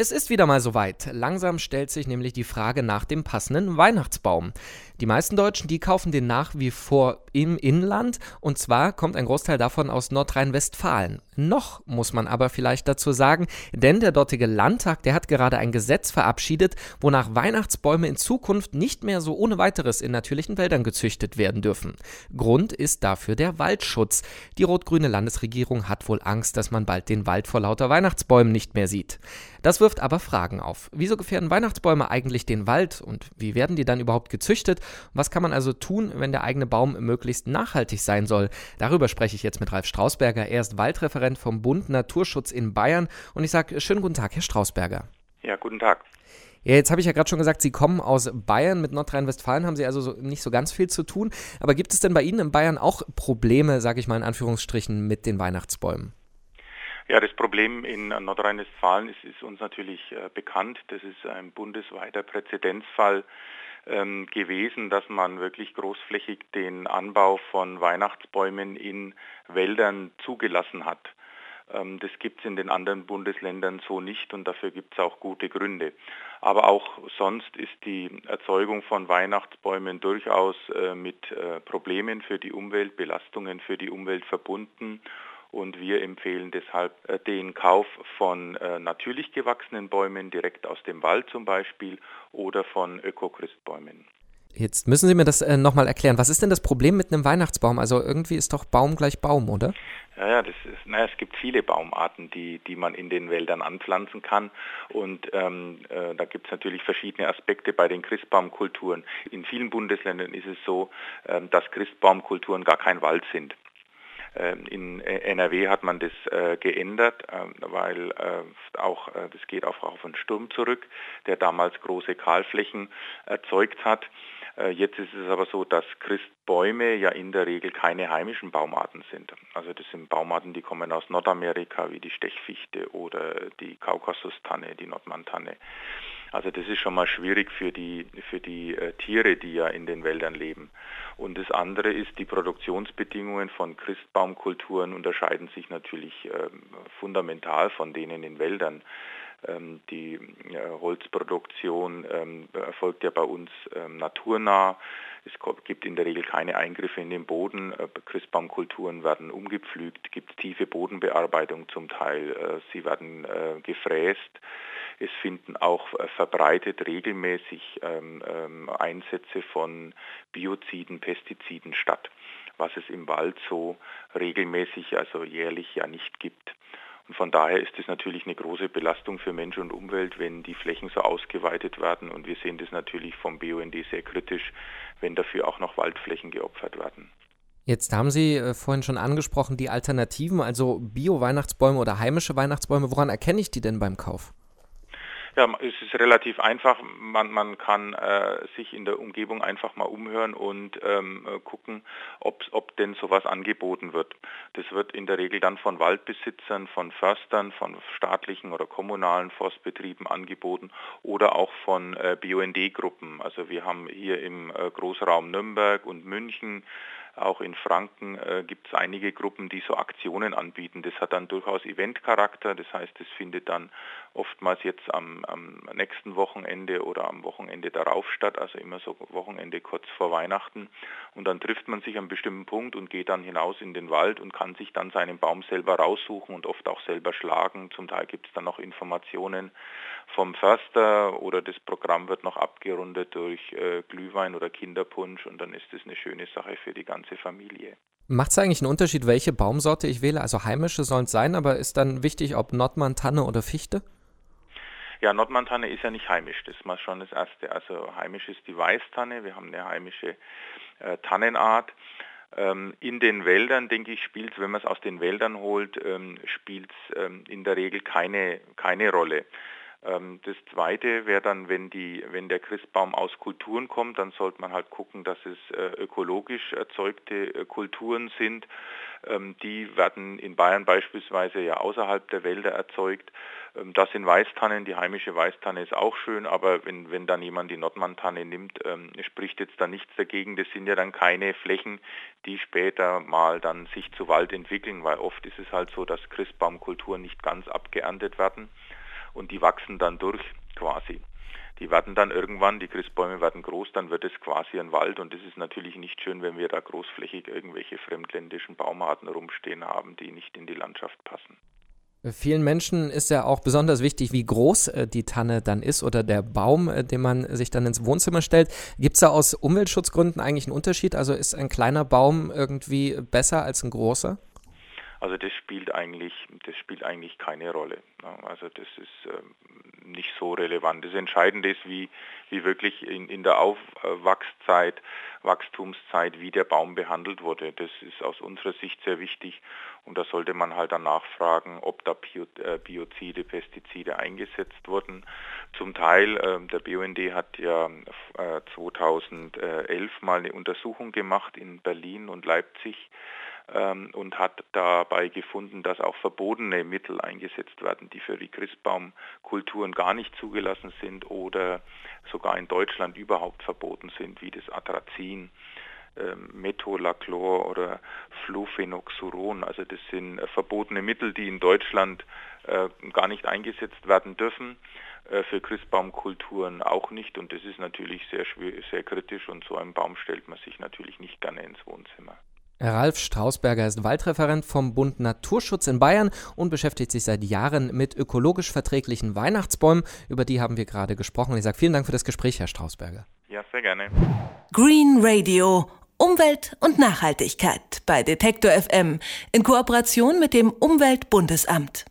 Es ist wieder mal soweit. Langsam stellt sich nämlich die Frage nach dem passenden Weihnachtsbaum. Die meisten Deutschen, die kaufen den nach wie vor im Inland und zwar kommt ein Großteil davon aus Nordrhein-Westfalen. Noch muss man aber vielleicht dazu sagen, denn der dortige Landtag, der hat gerade ein Gesetz verabschiedet, wonach Weihnachtsbäume in Zukunft nicht mehr so ohne weiteres in natürlichen Wäldern gezüchtet werden dürfen. Grund ist dafür der Waldschutz. Die rot-grüne Landesregierung hat wohl Angst, dass man bald den Wald vor lauter Weihnachtsbäumen nicht mehr sieht. Das wirft aber Fragen auf. Wieso gefährden Weihnachtsbäume eigentlich den Wald und wie werden die dann überhaupt gezüchtet? Was kann man also tun, wenn der eigene Baum möglichst nachhaltig sein soll? Darüber spreche ich jetzt mit Ralf Strausberger. Er ist Waldreferent Referent vom Bund Naturschutz in Bayern. Und ich sage schönen guten Tag, Herr Strausberger. Ja, guten Tag. Ja, jetzt habe ich ja gerade schon gesagt, Sie kommen aus Bayern. Mit Nordrhein-Westfalen haben Sie also so, nicht so ganz viel zu tun. Aber gibt es denn bei Ihnen in Bayern auch Probleme, sage ich mal in Anführungsstrichen, mit den Weihnachtsbäumen? Ja, das Problem in Nordrhein-Westfalen ist, ist, uns natürlich äh, bekannt. Das ist ein bundesweiter Präzedenzfall ähm, gewesen, dass man wirklich großflächig den Anbau von Weihnachtsbäumen in Wäldern zugelassen hat. Ähm, das gibt es in den anderen Bundesländern so nicht und dafür gibt es auch gute Gründe. Aber auch sonst ist die Erzeugung von Weihnachtsbäumen durchaus äh, mit äh, Problemen für die Umwelt, Belastungen für die Umwelt verbunden und wir empfehlen deshalb äh, den Kauf von äh, natürlich gewachsenen Bäumen direkt aus dem Wald zum Beispiel oder von Öko-Christbäumen. Jetzt müssen Sie mir das äh, nochmal erklären. Was ist denn das Problem mit einem Weihnachtsbaum? Also irgendwie ist doch Baum gleich Baum, oder? Ja, ja, das ist, naja, es gibt viele Baumarten, die, die man in den Wäldern anpflanzen kann. Und ähm, äh, da gibt es natürlich verschiedene Aspekte bei den Christbaumkulturen. In vielen Bundesländern ist es so, äh, dass Christbaumkulturen gar kein Wald sind. Ähm, in NRW hat man das äh, geändert, ähm, weil äh, auch äh, das geht auch auf einen Sturm zurück, der damals große Kahlflächen erzeugt hat. Jetzt ist es aber so, dass Christbäume ja in der Regel keine heimischen Baumarten sind. Also das sind Baumarten, die kommen aus Nordamerika, wie die Stechfichte oder die Kaukasustanne, die Nordmantanne. Also das ist schon mal schwierig für die, für die äh, Tiere, die ja in den Wäldern leben. Und das andere ist, die Produktionsbedingungen von Christbaumkulturen unterscheiden sich natürlich äh, fundamental von denen in Wäldern. Ähm, die äh, Holzproduktion ähm, erfolgt ja bei uns ähm, naturnah. Es gibt in der Regel keine Eingriffe in den Boden. Äh, Christbaumkulturen werden umgepflügt, gibt tiefe Bodenbearbeitung zum Teil. Äh, sie werden gefräst. Es finden auch verbreitet regelmäßig Einsätze von Bioziden, Pestiziden statt, was es im Wald so regelmäßig, also jährlich ja nicht gibt. Und von daher ist es natürlich eine große Belastung für Mensch und Umwelt, wenn die Flächen so ausgeweitet werden. Und wir sehen das natürlich vom BUND sehr kritisch, wenn dafür auch noch Waldflächen geopfert werden. Jetzt haben Sie äh, vorhin schon angesprochen, die Alternativen, also Bio-Weihnachtsbäume oder heimische Weihnachtsbäume. Woran erkenne ich die denn beim Kauf? Ja, es ist relativ einfach. Man, man kann äh, sich in der Umgebung einfach mal umhören und ähm, äh, gucken, ob, ob denn sowas angeboten wird. Das wird in der Regel dann von Waldbesitzern, von Förstern, von staatlichen oder kommunalen Forstbetrieben angeboten oder auch von äh, BUND-Gruppen. Also wir haben hier im äh, Großraum Nürnberg und München auch in Franken äh, gibt es einige Gruppen, die so Aktionen anbieten. Das hat dann durchaus Eventcharakter. Das heißt, es findet dann oftmals jetzt am, am, nächsten Wochenende oder am Wochenende darauf statt, also immer so Wochenende kurz vor Weihnachten. Und dann trifft man sich an einem bestimmten Punkt und geht dann hinaus in den Wald und kann sich dann seinen Baum selber raussuchen und oft auch selber schlagen. Zum Teil gibt es dann noch Informationen vom Förster oder das Programm wird noch abgerundet durch äh, Glühwein oder Kinderpunsch und dann ist es eine schöne Sache für die ganze Familie. Macht es eigentlich einen Unterschied, welche Baumsorte ich wähle? Also heimische sollen es sein, aber ist dann wichtig, ob Nordmann, Tanne oder Fichte? Ja, Nordmantanne ist ja nicht heimisch, das ist mal schon das Erste. Also heimisch ist die Weißtanne, wir haben eine heimische äh, Tannenart. Ähm, in den Wäldern, denke ich, spielt es, wenn man es aus den Wäldern holt, ähm, spielt es ähm, in der Regel keine, keine Rolle. Ähm, das zweite wäre dann, wenn, die, wenn der Christbaum aus Kulturen kommt, dann sollte man halt gucken, dass es äh, ökologisch erzeugte äh, Kulturen sind. Ähm, die werden in Bayern beispielsweise ja außerhalb der Wälder erzeugt. Ähm, das sind Weißtannen, die heimische Weißtanne ist auch schön, aber wenn, wenn dann jemand die Nordmann-Tanne nimmt, spricht jetzt da nichts dagegen. Das sind ja dann keine Flächen, die später mal dann sich zu Wald entwickeln, weil oft ist es halt so, dass Christbaumkulturen nicht ganz abgeerntet werden und die wachsen dann durch quasi. Die werden dann irgendwann, die Christbäume werden groß, dann wird es quasi ein Wald und es ist natürlich nicht schön, wenn wir da großflächig irgendwelche fremdländischen Baumarten rumstehen haben, die nicht in die Landschaft passen. Vielen Menschen ist ja auch besonders wichtig, wie groß äh, die Tanne dann ist oder der Baum, äh, den man sich dann ins Wohnzimmer stellt. Gibt es da aus Umweltschutzgründen eigentlich einen Unterschied? Also ist ein kleiner Baum irgendwie besser als ein großer? Also das spielt eigentlich, das spielt eigentlich keine Rolle. Also das ist ähm, nicht so relevant. Das Entscheidende ist, wie, wie wirklich in, in der Aufwachszeit, Wachstumszeit, wie der Baum behandelt wurde. Das ist aus unserer Sicht sehr wichtig und da sollte man halt dann nachfragen, ob da äh, Biozide, Pestizide eingesetzt wurden. Zum Teil, ähm, der BUND hat ja 2011 äh, mal eine Untersuchung gemacht in Berlin und Leipzig und hat dabei gefunden, dass auch verbotene Mittel eingesetzt werden, die für die Christbaumkulturen gar nicht zugelassen sind oder sogar in Deutschland überhaupt verboten sind, wie das Atrazin. Ähm, Metolachlor oder Flufenoxuron. Also das sind äh, verbotene Mittel, die in Deutschland äh, gar nicht eingesetzt werden dürfen, äh, für Christbaumkulturen auch nicht. Und das ist natürlich sehr, sehr kritisch und so einen Baum stellt man sich natürlich nicht gerne ins Wohnzimmer. Ralf Strausberger ist Waldreferent vom Bund Naturschutz in Bayern und beschäftigt sich seit Jahren mit ökologisch verträglichen Weihnachtsbäumen. Über die haben wir gerade gesprochen. Ich sage vielen Dank für das Gespräch, Herr Strausberger. Ja, sehr gerne. Green Radio. Umwelt und Nachhaltigkeit bei Detektor FM in Kooperation mit dem Umweltbundesamt.